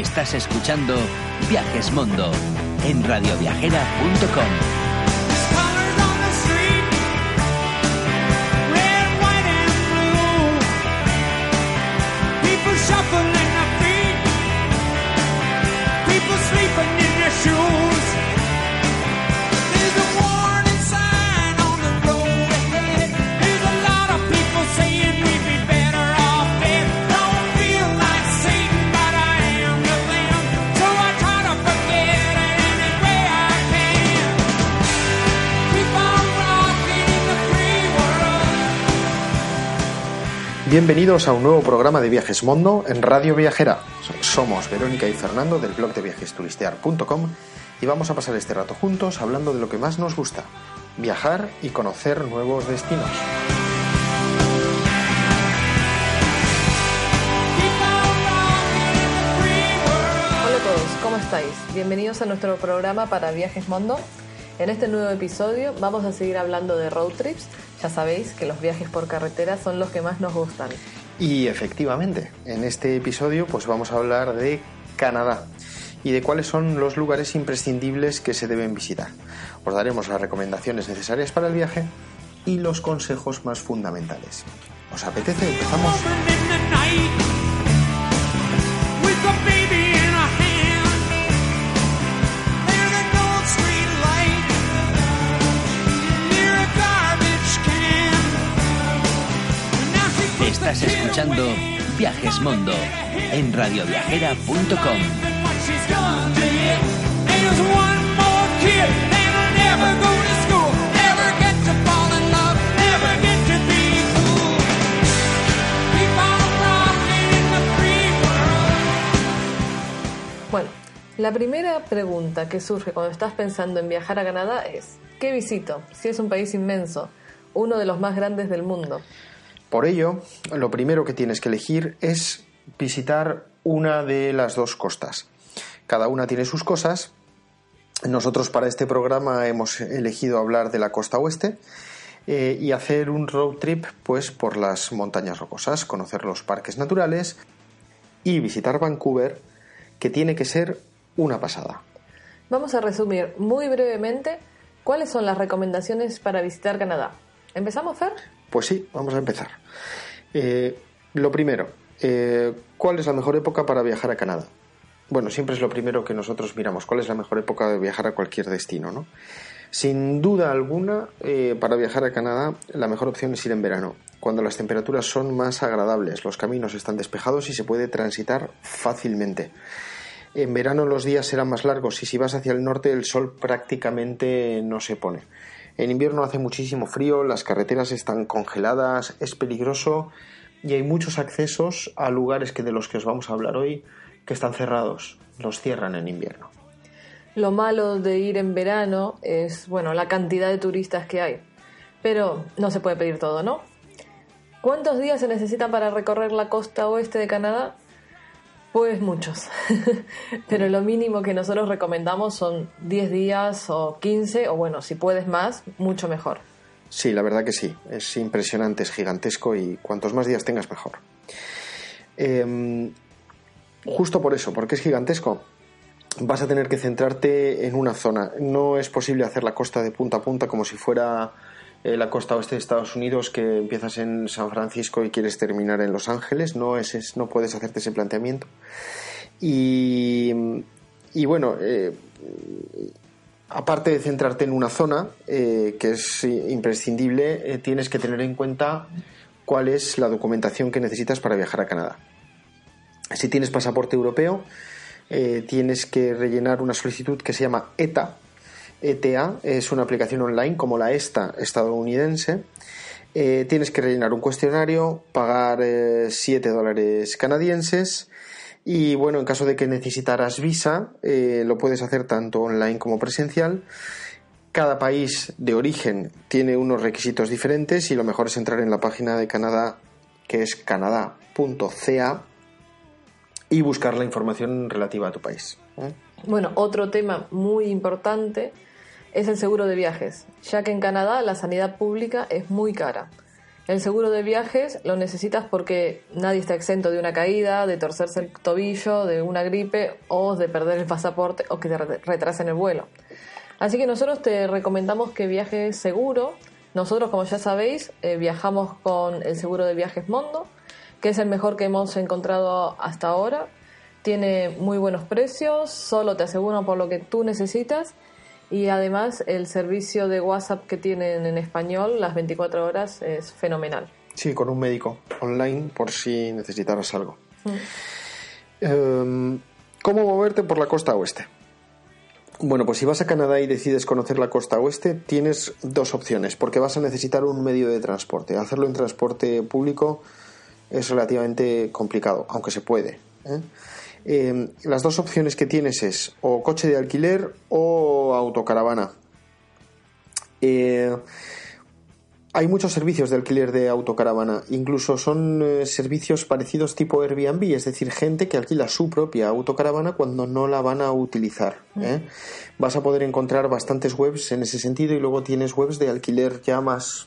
Estás escuchando Viajes Mundo en radioviajera.com. Bienvenidos a un nuevo programa de Viajes Mondo en Radio Viajera. Somos Verónica y Fernando del blog de viajesturistear.com y vamos a pasar este rato juntos hablando de lo que más nos gusta, viajar y conocer nuevos destinos. Hola a todos, ¿cómo estáis? Bienvenidos a nuestro programa para Viajes Mondo. En este nuevo episodio vamos a seguir hablando de road trips. Ya sabéis que los viajes por carretera son los que más nos gustan. Y efectivamente, en este episodio pues vamos a hablar de Canadá y de cuáles son los lugares imprescindibles que se deben visitar. Os daremos las recomendaciones necesarias para el viaje y los consejos más fundamentales. ¿Os apetece? Empezamos. On rocking in the free world. Bueno, la primera pregunta que surge cuando estás pensando en viajar a Canadá es, ¿qué visito? Si es un país inmenso, uno de los más grandes del mundo. Por ello, lo primero que tienes que elegir es visitar una de las dos costas. Cada una tiene sus cosas. Nosotros para este programa hemos elegido hablar de la costa oeste eh, y hacer un road trip pues por las montañas rocosas, conocer los parques naturales y visitar Vancouver, que tiene que ser una pasada. Vamos a resumir muy brevemente cuáles son las recomendaciones para visitar Canadá. ¿Empezamos, Fer? Pues sí, vamos a empezar. Eh, lo primero, eh, ¿cuál es la mejor época para viajar a Canadá? Bueno, siempre es lo primero que nosotros miramos, ¿cuál es la mejor época de viajar a cualquier destino? ¿no? Sin duda alguna, eh, para viajar a Canadá, la mejor opción es ir en verano, cuando las temperaturas son más agradables, los caminos están despejados y se puede transitar fácilmente. En verano los días serán más largos y si vas hacia el norte el sol prácticamente no se pone. En invierno hace muchísimo frío, las carreteras están congeladas, es peligroso y hay muchos accesos a lugares que de los que os vamos a hablar hoy que están cerrados, los cierran en invierno. Lo malo de ir en verano es, bueno, la cantidad de turistas que hay. Pero no se puede pedir todo, ¿no? ¿Cuántos días se necesitan para recorrer la costa oeste de Canadá? Pues muchos. Pero lo mínimo que nosotros recomendamos son 10 días o 15, o bueno, si puedes más, mucho mejor. Sí, la verdad que sí, es impresionante, es gigantesco y cuantos más días tengas mejor. Em, justo por eso, porque es gigantesco, vas a tener que centrarte en una zona. No es posible hacer la costa de punta a punta como si fuera eh, la costa oeste de Estados Unidos, que empiezas en San Francisco y quieres terminar en Los Ángeles. No, es, es- no puedes hacerte ese planteamiento. Y, bueno, eh, aparte de centrarte en una zona, eh, que es imprescindible, tienes que tener en cuenta cuál es la documentación que necesitas para viajar a Canadá. Si tienes pasaporte europeo, tienes que rellenar una solicitud que se llama ETA. ETA es una aplicación online como la ESTA estadounidense. Eh, tienes que rellenar un cuestionario, pagar 7 dólares canadienses y bueno, en caso de que necesitaras visa, eh, lo puedes hacer tanto online como presencial. Cada país de origen tiene unos requisitos diferentes y lo mejor es entrar en la página de Canadá, que es canadá.ca, y buscar la información relativa a tu país. ¿eh? Bueno, otro tema muy importante es el seguro de viajes, ya que en Canadá la sanidad pública es muy cara. El seguro de viajes lo necesitas porque nadie está exento de una caída, de torcerse el tobillo, de una gripe o de perder el pasaporte o que te re- retrasen el vuelo. Así que nosotros te recomendamos que viajes seguro. Nosotros, como ya sabéis, eh, viajamos con el seguro de viajes Mondo, que es el mejor que hemos encontrado hasta ahora. Tiene muy buenos precios, solo te aseguran por lo que tú necesitas y además el servicio de WhatsApp que tienen en español las 24 horas es fenomenal. Sí, con un médico online por si necesitaras algo. Em, ¿Cómo moverte por la costa oeste? Bueno, pues si vas a Canadá y decides conocer la costa oeste, tienes dos opciones, porque vas a necesitar un medio de transporte. Hacerlo en transporte público es relativamente complicado, aunque se puede. ¿eh? Eh, las dos opciones que tienes es o coche de alquiler o autocaravana. Eh, hay muchos servicios de alquiler de autocaravana, incluso son eh, servicios parecidos tipo Airbnb, es decir, gente que alquila su propia autocaravana cuando no la van a utilizar. ¿eh? Vas a poder encontrar bastantes webs en ese sentido y luego tienes webs de alquiler ya más,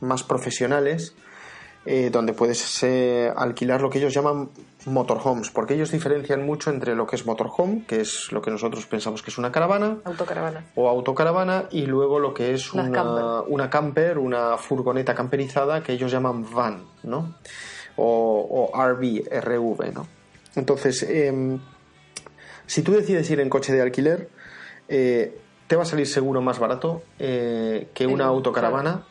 más profesionales eh, donde puedes eh, alquilar lo que ellos llaman motorhomes, porque ellos diferencian mucho entre lo que es motorhome, que es lo que nosotros pensamos que es una caravana, Autocaravana. o autocaravana y luego lo que es una, camper. una camper, una furgoneta camperizada que ellos llaman van, ¿no? O, o RV, RV, ¿no? Entonces, em, si tú decides ir en coche de alquiler, eh, te va a salir seguro más barato que una autocaravana.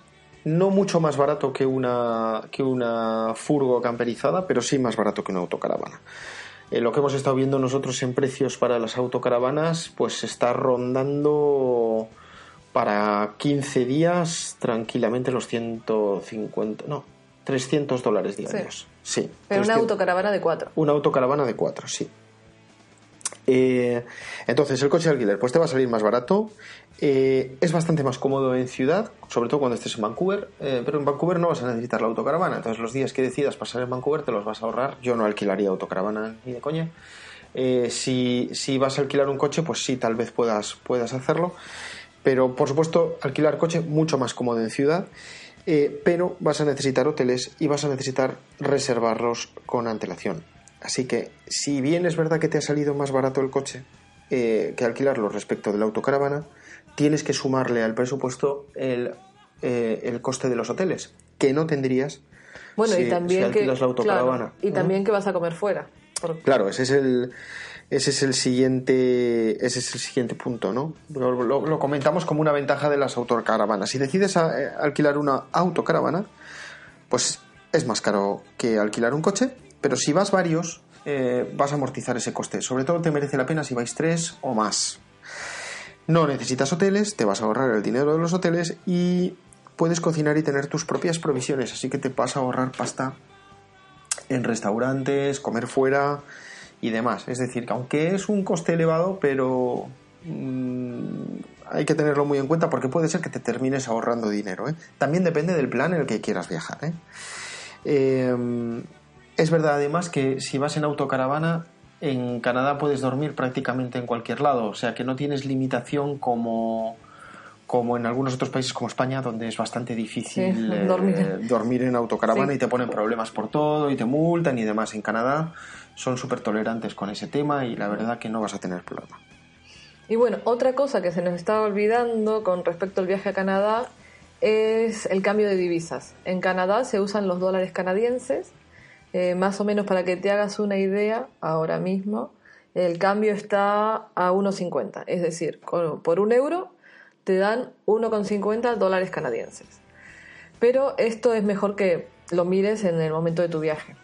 No mucho más barato que una, que una furgo camperizada, pero sí más barato que una autocaravana. Eh, lo que hemos estado viendo nosotros en precios para las autocaravanas, pues está rondando para 15 días tranquilamente los 150, no, 300 dólares diarios. Sí. Pero una 300. autocaravana de cuatro. Una autocaravana de cuatro, sí. Eh, entonces, el coche de alquiler, pues te va a salir más barato. Eh, es bastante más cómodo en ciudad, sobre todo cuando estés en Vancouver, eh, pero en Vancouver no vas a necesitar la autocaravana. Entonces, los días que decidas pasar en Vancouver te los vas a ahorrar. Yo no alquilaría autocaravana ni de coña. Si, si vas a alquilar un coche, pues sí, tal vez puedas, puedas hacerlo. Pero, por supuesto, alquilar coche mucho más cómodo en ciudad. pero vas a necesitar hoteles y vas a necesitar reservarlos con antelación. Así que, si bien es verdad que te ha salido más barato el coche eh, que alquilarlo respecto de la autocaravana, tienes que sumarle al presupuesto el, eh, el coste de los hoteles, que no tendrías Bueno, si, y también si que. alquilas la autocaravana. claro, y ¿no? también que vas a comer fuera. Por- Claro, ese es el ese es el siguiente ese es el siguiente punto, ¿no? Lo, lo- lo comentamos como una ventaja de las autocaravanas. Si decides a- eh, alquilar una autocaravana, pues es más caro que alquilar un coche, pero si vas varios eh, vas a amortizar ese coste. Sobre todo te merece la pena si vais tres o más. No necesitas hoteles, te vas a ahorrar el dinero de los hoteles y puedes cocinar y tener tus propias provisiones, así que te vas a ahorrar pasta en restaurantes, comer fuera y demás. Es decir, que aunque es un coste elevado, pero mm, hay que tenerlo muy en cuenta porque puede ser que te termines ahorrando dinero. ¿eh? También depende del plan en el que quieras viajar. ¿eh? Eh, es verdad además que si vas en autocaravana, en Canadá puedes dormir prácticamente en cualquier lado, o sea que no tienes limitación como como en algunos otros países como España, donde es bastante difícil Sí, eh, dormir. dormir en autocaravana Sí. y te ponen problemas por todo y te multan y demás. En Canadá son súper tolerantes con ese tema y la verdad que no vas a tener problema. Y bueno, otra cosa que se nos está olvidando con respecto al viaje a Canadá es el cambio de divisas. En Canadá se usan los dólares canadienses, eh, más o menos para que te hagas una idea, ahora mismo, el cambio está a 1,50. Es decir, por un euro te dan 1,50 dólares canadienses. Pero esto es mejor que lo mires en el momento de tu viaje.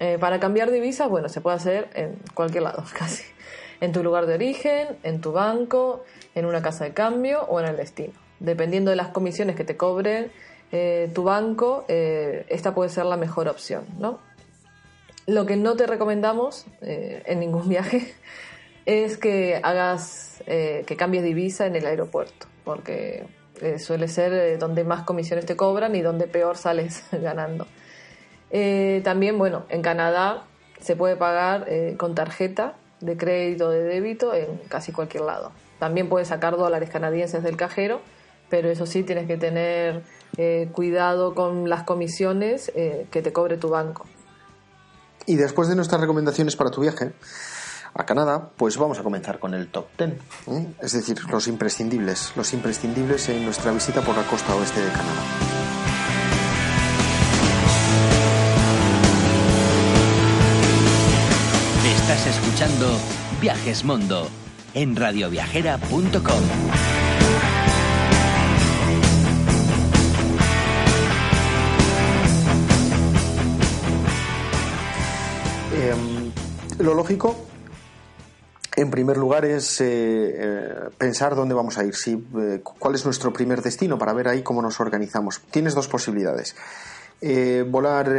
Eh, para cambiar divisas, bueno, se puede hacer en cualquier lado, casi. En tu lugar de origen, en tu banco, en una casa de cambio o en el destino. Dependiendo de las comisiones que te cobren eh, tu banco, esta puede ser la mejor opción, ¿no? Lo que no te recomendamos eh, en ningún viaje es que hagas, eh, que cambies divisa en el aeropuerto, porque eh, suele ser donde más comisiones te cobran y donde peor sales ganando. También, bueno, en Canadá se puede pagar con tarjeta de crédito o de débito en casi cualquier lado. También puedes sacar dólares canadienses del cajero, pero eso sí tienes que tener cuidado con las comisiones que te cobre tu banco. Y después de nuestras recomendaciones para tu viaje a Canadá, pues vamos a comenzar con el top 10. ¿eh? Es decir, los imprescindibles, los imprescindibles en nuestra visita por la costa oeste de Canadá. Estás escuchando Viajes Mundo en radioviajera.com. lo lógico, en primer lugar, es eh, eh, pensar dónde vamos a ir, si, eh, cuál es nuestro primer destino para ver ahí cómo nos organizamos. Tienes dos posibilidades. Volar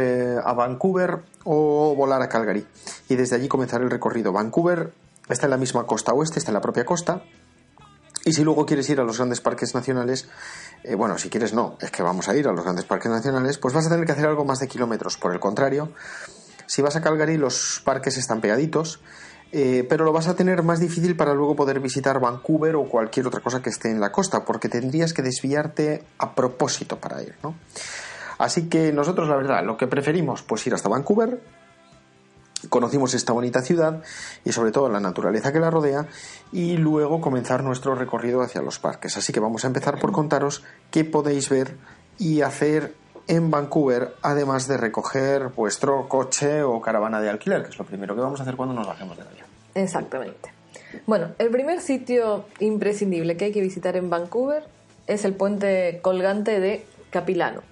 a Vancouver o volar a Calgary y desde allí comenzar el recorrido. Vancouver está en la misma costa oeste, está en la propia costa, y si luego quieres ir a los grandes parques nacionales, bueno, si quieres no, es que vamos a ir a los grandes parques nacionales, pues vas a tener que hacer algo más de kilómetros. Por el contrario, si vas a Calgary, los parques están pegaditos, eh, pero lo vas a tener más difícil para luego poder visitar Vancouver o cualquier otra cosa que esté en la costa, porque tendrías que desviarte a propósito para ir, ¿no? Así que nosotros, la verdad, lo que preferimos, pues ir hasta Vancouver, conocimos esta bonita ciudad y sobre todo la naturaleza que la rodea y luego comenzar nuestro recorrido hacia los parques. Así que vamos a empezar por contaros qué podéis ver y hacer en Vancouver, además de recoger vuestro coche o caravana de alquiler, que es lo primero que vamos a hacer cuando nos bajemos del avión. Exactamente. Bueno, el primer sitio imprescindible que hay que visitar en Vancouver es el puente colgante de Capilano.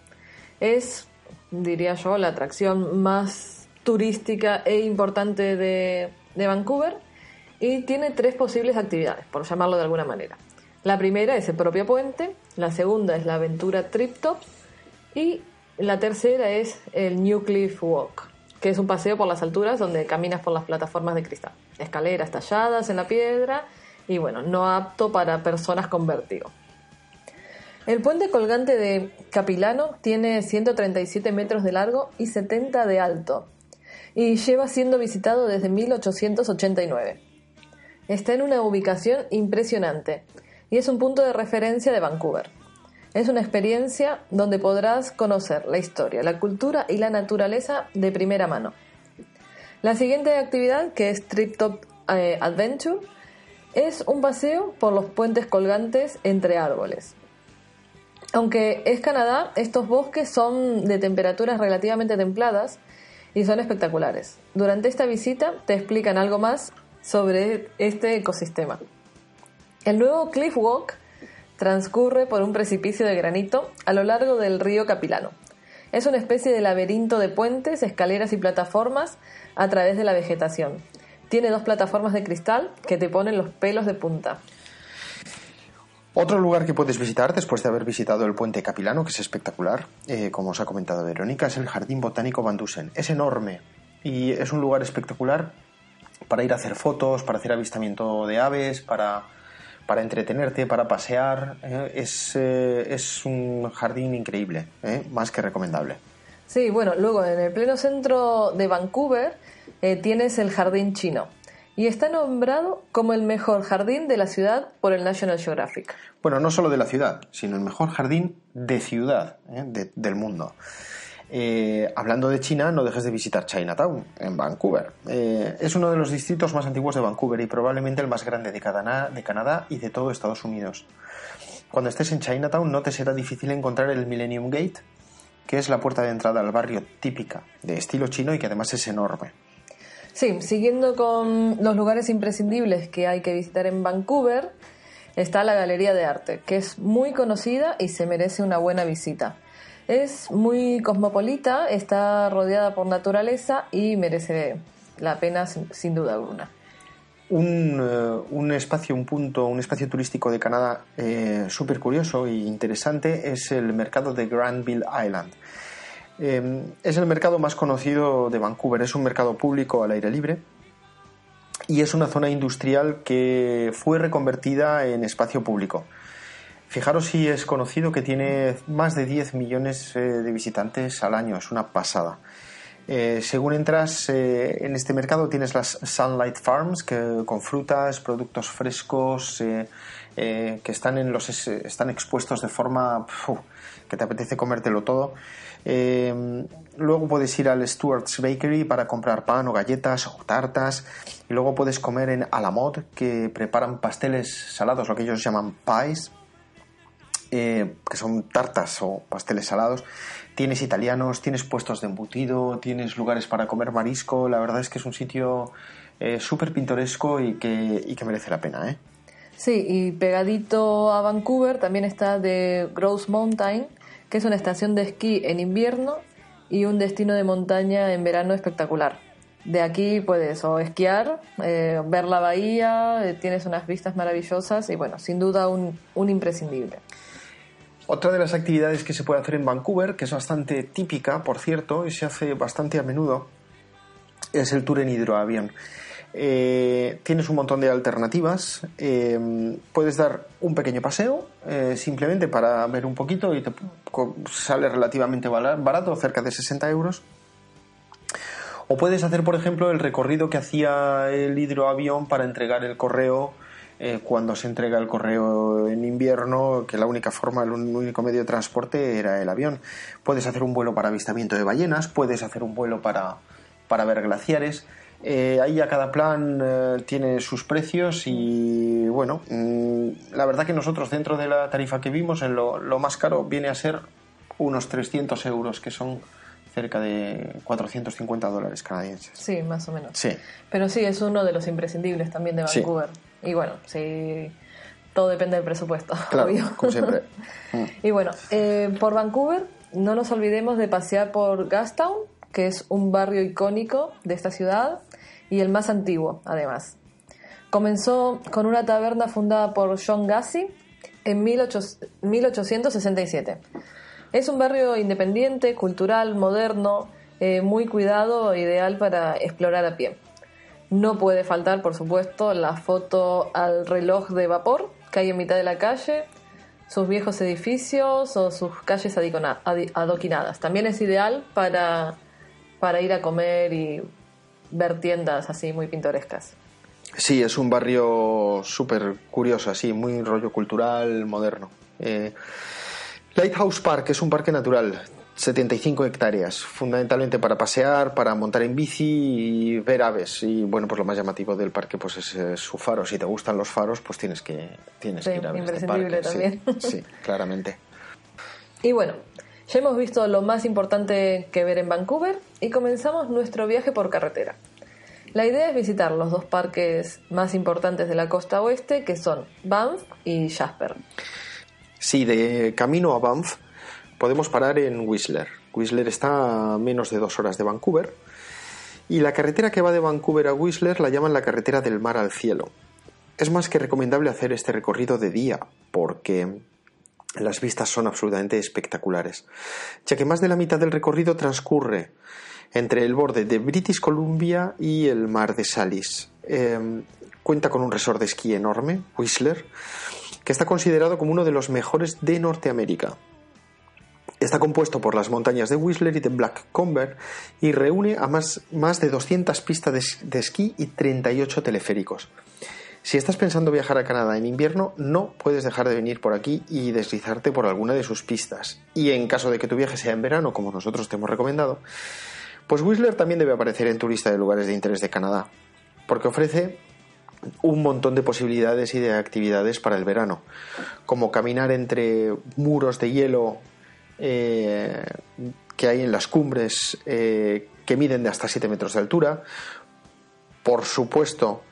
Es, diría yo, la atracción más turística e importante de, Vancouver y tiene tres posibles actividades, por llamarlo de alguna manera. La primera es el propio puente, la segunda es la aventura Trip Tops y la tercera es el New Cliff Walk, que es un paseo por las alturas donde caminas por las plataformas de cristal, escaleras talladas en la piedra y bueno, no apto para personas con. El puente colgante de Capilano tiene 137 metros de largo y 70 de alto y lleva siendo visitado desde 1889. Está en una ubicación impresionante y es un punto de referencia de Vancouver. Es una experiencia donde podrás conocer la historia, la cultura y la naturaleza de primera mano. La siguiente actividad, que es Trip Top eh, Adventure, es un paseo por los puentes colgantes entre árboles. Aunque es Canadá, estos bosques son de temperaturas relativamente templadas y son espectaculares. Durante esta visita te explican algo más sobre este ecosistema. El nuevo Cliff Walk transcurre por un precipicio de granito a lo largo del río Capilano. Es una especie de laberinto de puentes, escaleras y plataformas a través de la vegetación. Tiene dos plataformas de cristal que te ponen los pelos de punta. Otro lugar que puedes visitar después de haber visitado el puente Capilano, que es espectacular, eh, como os ha comentado Verónica, es el Jardín Botánico Van Dusen. Es enorme y es un lugar espectacular para ir a hacer fotos, para hacer avistamiento de aves, para, para entretenerte, para pasear. eh, es, eh, es un jardín increíble, eh, más que recomendable. Sí, bueno, luego en el pleno centro de Vancouver tienes el Jardín Chino y está nombrado como el mejor jardín de la ciudad por el National Geographic. Bueno, no solo de la ciudad, sino el mejor jardín de ciudad de- del mundo. Eh, hablando de China, no dejes de visitar Chinatown, en Vancouver. Eh, es uno de los distritos más antiguos de Vancouver y probablemente el más grande de de Canadá y de todo Estados Unidos. Cuando estés en Chinatown no te será difícil encontrar el Millennium Gate, que es la puerta de entrada al barrio típica de estilo chino y que además es enorme. Sí, siguiendo con los lugares imprescindibles que hay que visitar en Vancouver, está la Galería de Arte, que es muy conocida y se merece una buena visita. Es muy cosmopolita, está rodeada por naturaleza y merece la pena sin, duda alguna. un, eh, un espacio, un punto, un espacio turístico de Canadá eh, súper curioso e interesante es el mercado de Granville Island. Eh, es el mercado más conocido de Vancouver, es un mercado público al aire libre y es una zona industrial que fue reconvertida en espacio público. Fijaros si es conocido que tiene más de 10 millones eh, de visitantes al año, es una pasada. Eh, según entras eh, en este mercado tienes las Sunlight Farms que, con frutas, productos frescos que están, en los, es- están expuestos de forma que te apetece comértelo todo. Luego puedes ir al Stewart's Bakery para comprar pan o galletas o tartas. Y luego puedes comer en Alamod que preparan pasteles salados, lo que ellos llaman pies eh, que son tartas o pasteles salados. Tienes italianos, tienes puestos de embutido, tienes lugares para comer marisco. La verdad es que es un sitio eh, súper pintoresco y que, y que merece la pena. ¿eh? Sí, y pegadito a Vancouver también está The Grouse Mountain, que es una estación de esquí en invierno y un destino de montaña en verano espectacular. De aquí puedes o esquiar, eh, ver la bahía, eh, tienes unas vistas maravillosas y bueno, sin duda un, un imprescindible. Otra de las actividades que se puede hacer en Vancouver, que es bastante típica, por cierto, y se hace bastante a menudo, es el tour en hidroavión. Eh, tienes un montón de alternativas. eh, puedes dar un pequeño paseo, eh, simplemente para ver un poquito, y te sale relativamente barato, cerca de 60 euros. O puedes hacer, por ejemplo, el recorrido que hacía el hidroavión para entregar el correo cuando se entrega el correo en invierno, que la única forma, el único medio de transporte era el avión. Puedes hacer un vuelo para avistamiento de ballenas, puedes hacer un vuelo para, para ver glaciares. Eh, ahí a cada plan eh, tiene sus precios y bueno, mm, la verdad que nosotros dentro de la tarifa que vimos, en lo, lo más caro viene a ser unos 300 euros, que son cerca de 450 dólares canadienses. Sí, más o menos. Sí, Pero sí, es uno de los imprescindibles también de Sí. Vancouver. Y bueno, sí, todo depende del presupuesto, claro, obvio. como siempre. Mm. Y bueno, eh, por Vancouver no nos olvidemos de pasear por Gastown, que es un barrio icónico de esta ciudad y el más antiguo, además. Comenzó con una taberna fundada por John Gassi en 18 1867. Es un barrio independiente, cultural, moderno, eh, muy cuidado, ideal para explorar a pie. No puede faltar, por supuesto, la foto al reloj de vapor que hay en mitad de la calle, sus viejos edificios o sus calles adoquinadas. También es ideal para, para ir a comer y ver tiendas así muy pintorescas. Sí, es un barrio súper curioso, así, muy rollo cultural, moderno. Eh, Lighthouse Park es un parque natural, 75 hectáreas, fundamentalmente para pasear, para montar en bici y ver aves. Y bueno, pues lo más llamativo del parque pues es, eh, su faro. Si te gustan los faros, pues tienes que, tienes Sí, que ir a ver este parque. Sí, también. Sí, claramente. Y bueno, ya hemos visto lo más importante que ver en Vancouver y comenzamos nuestro viaje por carretera. La idea es visitar los dos parques más importantes de la costa oeste, que son Banff y Jasper. Sí, de camino a Banff podemos parar en Whistler. Whistler está a menos de dos horas de Vancouver. Y la carretera que va de Vancouver a Whistler la llaman la carretera del mar al cielo. Es más que recomendable hacer este recorrido de día, porque las vistas son absolutamente espectaculares, ya que más de la mitad del recorrido transcurre entre el borde de British Columbia y el mar de Salis. Eh, cuenta con un resort de esquí enorme, Whistler, que está considerado como uno de los mejores de Norteamérica. Está compuesto por las montañas de Whistler y de Black Comber y reúne a más, más de 200 pistas de esquí y 38 teleféricos. Si estás pensando viajar a Canadá en invierno, no puedes dejar de venir por aquí y deslizarte por alguna de sus pistas. Y en caso de que tu viaje sea en verano, como nosotros te hemos recomendado, pues Whistler también debe aparecer en tu lista de lugares de interés de Canadá, porque ofrece un montón de posibilidades y de actividades para el verano, como caminar entre muros de hielo eh, que hay en las cumbres eh, que miden de hasta 7 metros de altura. Por supuesto,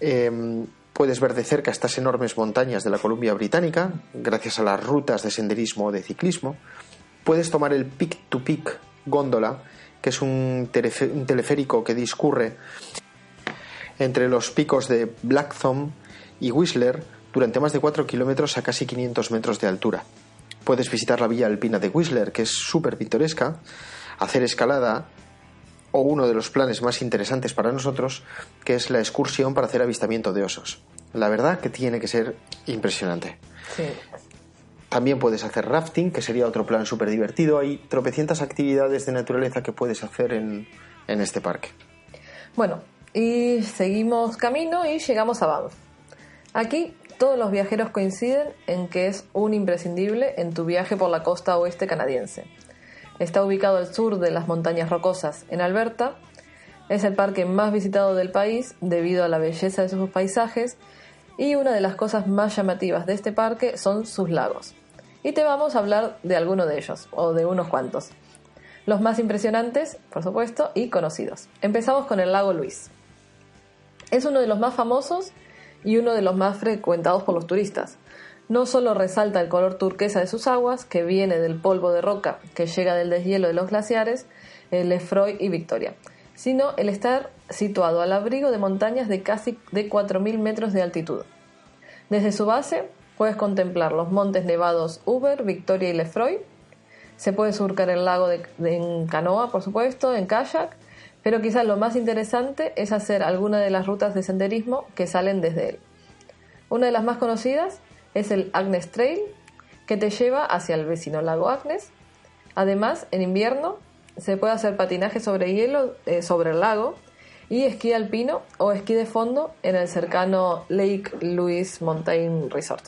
eh, puedes ver de cerca estas enormes montañas de la Columbia Británica, gracias a las rutas de senderismo o de ciclismo. Puedes tomar el Peak to Peak góndola, que es un teleférico que discurre entre los picos de Blackthorn y Whistler durante más de 4 kilómetros a casi 500 metros de altura. Puedes visitar la villa alpina de Whistler, que es súper pintoresca, hacer escalada o uno de los planes más interesantes para nosotros, que es la excursión para hacer avistamiento de osos. La verdad que tiene que ser impresionante. Sí. También puedes hacer rafting, que sería otro plan súper divertido. Hay tropecientas actividades de naturaleza que puedes hacer en, en este parque. Bueno, y seguimos camino y llegamos a Banff. Aquí todos los viajeros coinciden en que es un imprescindible en tu viaje por la costa oeste canadiense. Está ubicado al sur de las montañas rocosas, en Alberta. Es el parque más visitado del país debido a la belleza de sus paisajes y una de las cosas más llamativas de este parque son sus lagos. Y te vamos a hablar de alguno de ellos, o de unos cuantos. Los más impresionantes, por supuesto, y conocidos. Empezamos con el lago Luis. Es uno de los más famosos y uno de los más frecuentados por los turistas. No solo resalta el color turquesa de sus aguas, que viene del polvo de roca que llega del deshielo de los glaciares, Lefroy y Victoria, sino el estar situado al abrigo de montañas de casi de 4.000 metros de altitud. Desde su base puedes contemplar los montes nevados Uber, Victoria y Lefroy. Se puede surcar el lago en canoa, por supuesto, en kayak, pero quizás lo más interesante es hacer alguna de las rutas de senderismo que salen desde él. Una de las más conocidas es el Agnes Trail, que te lleva hacia el vecino lago Agnes. Además, en invierno se puede hacer patinaje sobre hielo eh, sobre el lago y esquí alpino o esquí de fondo en el cercano Lake Louise Mountain Resort.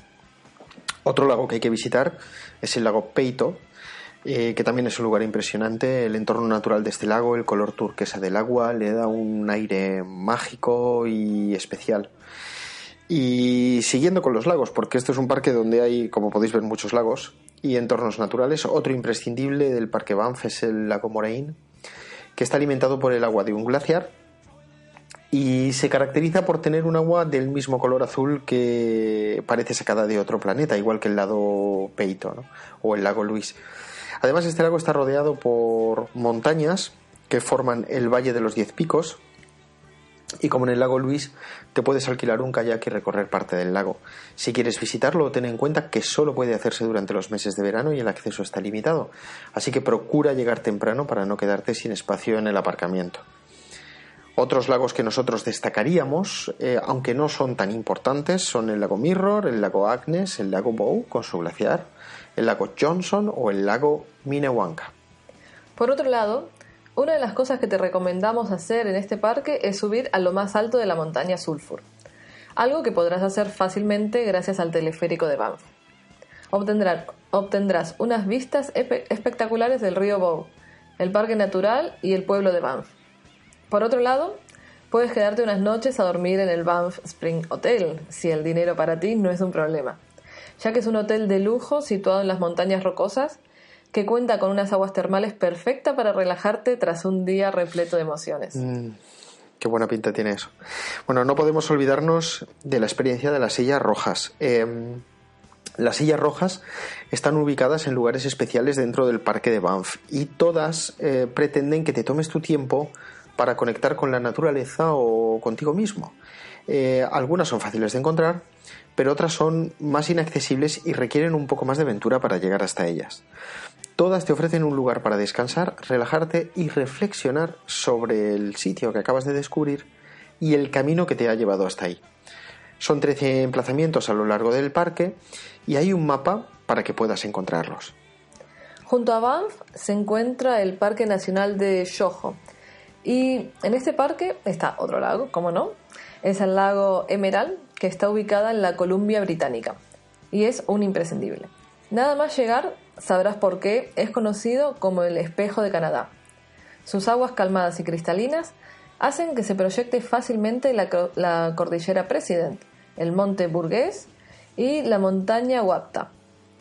Otro lago que hay que visitar es el lago Peito, eh, que también es un lugar impresionante. El entorno natural de este lago, el color turquesa del agua, le da un aire mágico y especial. Y siguiendo con los lagos, porque este es un parque donde hay, como podéis ver, muchos lagos y entornos naturales, otro imprescindible del Parque Banff es el lago Moraine, que está alimentado por el agua de un glaciar y se caracteriza por tener un agua del mismo color azul que parece sacada de otro planeta, igual que el lago Peito ¿no? o el lago Luis. Además, este lago está rodeado por montañas que forman el Valle de los Diez Picos. Y como en el lago Luis, te puedes alquilar un kayak y recorrer parte del lago. Si quieres visitarlo, ten en cuenta que solo puede hacerse durante los meses de verano y el acceso está limitado. Así que procura llegar temprano para no quedarte sin espacio en el aparcamiento. Otros lagos que nosotros destacaríamos, eh, aunque no son tan importantes, son el lago Mirror, el lago Agnes, el lago Bow con su glaciar, el lago Johnson o el lago Minnewanka. Por otro lado, una de las cosas que te recomendamos hacer en este parque es subir a lo más alto de la montaña Sulphur, algo que podrás hacer fácilmente gracias al teleférico de Banff. Obtendrás, obtendrás unas vistas espe- espectaculares del río Bow, el parque natural y el pueblo de Banff. Por otro lado, puedes quedarte unas noches a dormir en el Banff Spring Hotel, si el dinero para ti no es un problema, ya que es un hotel de lujo situado en las montañas rocosas que cuenta con unas aguas termales perfectas para relajarte tras un día repleto de emociones. Mm, qué buena pinta tiene eso. Bueno, no podemos olvidarnos de la experiencia de las sillas rojas. Em, las sillas rojas están ubicadas en lugares especiales dentro del parque de Banff y todas eh, pretenden que te tomes tu tiempo para conectar con la naturaleza o contigo mismo. Eh, algunas son fáciles de encontrar, pero otras son más inaccesibles y requieren un poco más de aventura para llegar hasta ellas. Todas te ofrecen un lugar para descansar, relajarte y reflexionar sobre el sitio que acabas de descubrir y el camino que te ha llevado hasta ahí. Son 13 emplazamientos a lo largo del parque y hay un mapa para que puedas encontrarlos. Junto a Banff se encuentra el Parque Nacional de Yoho. Y en este parque está otro lago, como no, es el lago Emerald, que está ubicada en la Columbia Británica. Y es un imprescindible. Nada más llegar, sabrás por qué es conocido como el espejo de Canadá. Sus aguas calmadas y cristalinas hacen que se proyecte fácilmente la, co- la cordillera President, el monte Burgués y la montaña Wapta.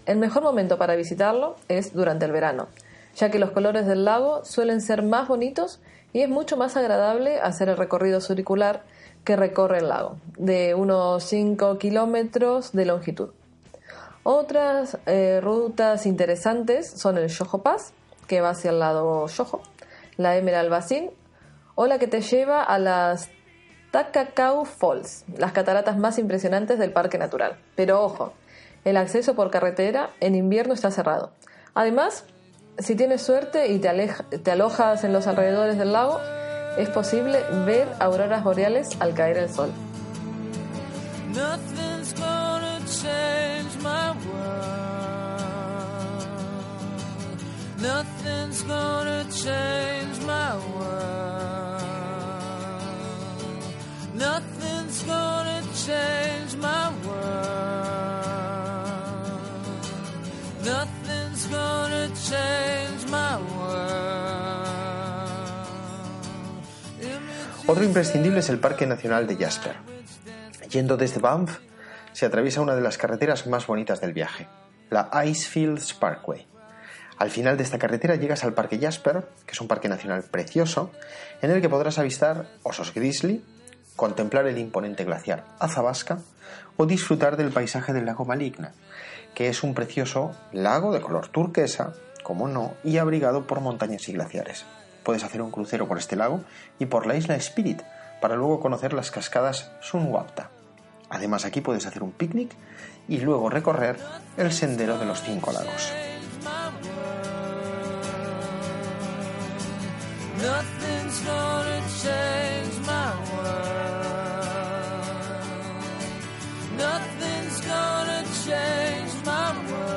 El mejor momento para visitarlo es durante el verano, ya que los colores del lago suelen ser más bonitos y es mucho más agradable hacer el recorrido circular que recorre el lago, de unos 5 kilómetros de longitud. Otras eh, rutas interesantes son el Yoho Pass, que va hacia el lado Yoho, la Emerald Basin, o la que te lleva a las Takakau Falls, las cataratas más impresionantes del parque natural. Pero ojo, el acceso por carretera en invierno está cerrado. Además, si tienes suerte y te, alojas en los alrededores del lago, es posible ver auroras boreales al caer el sol. Change my world. Nothing's gonna change my world. Nothing's gonna change my world. Otro imprescindible es el Parque Nacional de Jasper. Yendo desde Banff, se atraviesa una de las carreteras más bonitas del viaje, la Icefields Parkway. Al final de esta carretera llegas al Parque Jasper, que es un parque nacional precioso, en el que podrás avistar osos grizzly, contemplar el imponente glaciar Azabasca o disfrutar del paisaje del lago Maligna, que es un precioso lago de color turquesa, como no, y abrigado por montañas y glaciares. Puedes hacer un crucero por este lago y por la isla Spirit para luego conocer las cascadas Sunwapta. Además aquí puedes hacer un picnic y luego recorrer el sendero de los cinco lagos. Nothing's gonna change my world. Nothing's gonna change my world.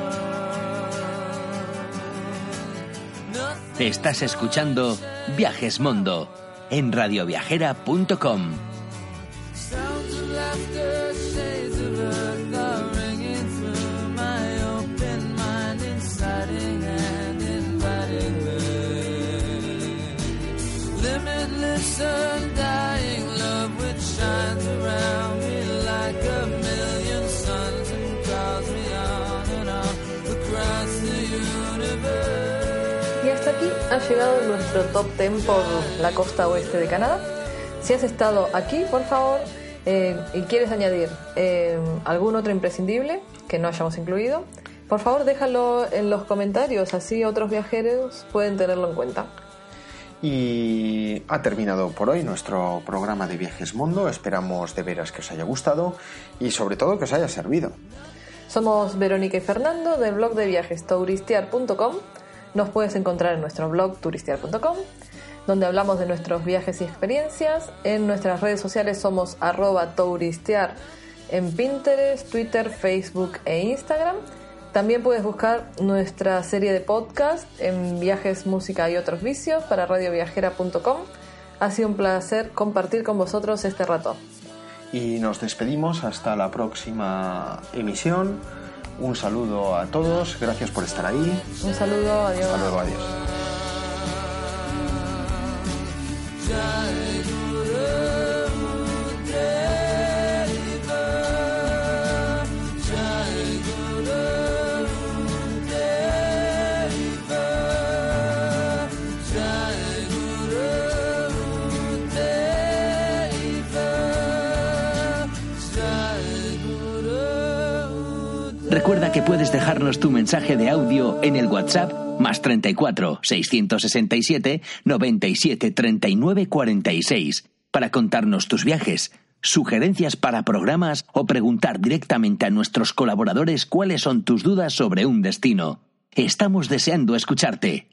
Estás escuchando Viajes Mundo en radioviajera.com. llegado nuestro top 10 por la costa oeste de Canadá. Si has estado aquí, por favor, eh, y quieres añadir eh, algún otro imprescindible que no hayamos incluido, por favor déjalo en los comentarios, así otros viajeros pueden tenerlo en cuenta. Y ha terminado por hoy nuestro programa de Viajes Mundo. Esperamos de veras que os haya gustado y sobre todo que os haya servido. Somos Verónica y Fernando del blog de viajes touristear.com. Nos puedes encontrar en nuestro blog turistear.com, donde hablamos de nuestros viajes y experiencias. En nuestras redes sociales somos arroba touristear en Pinterest, Twitter, Facebook e Instagram. También puedes buscar nuestra serie de podcast en viajes, música y otros vicios para radioviajera.com. Ha sido un placer compartir con vosotros este rato. Y nos despedimos hasta la próxima emisión. Un saludo a todos, gracias por estar ahí. Un saludo, adiós. Hasta luego, adiós. Que puedes dejarnos tu mensaje de audio en el WhatsApp más 34 667 97 39 46 para contarnos tus viajes, sugerencias para programas o preguntar directamente a nuestros colaboradores cuáles son tus dudas sobre un destino. Estamos deseando escucharte.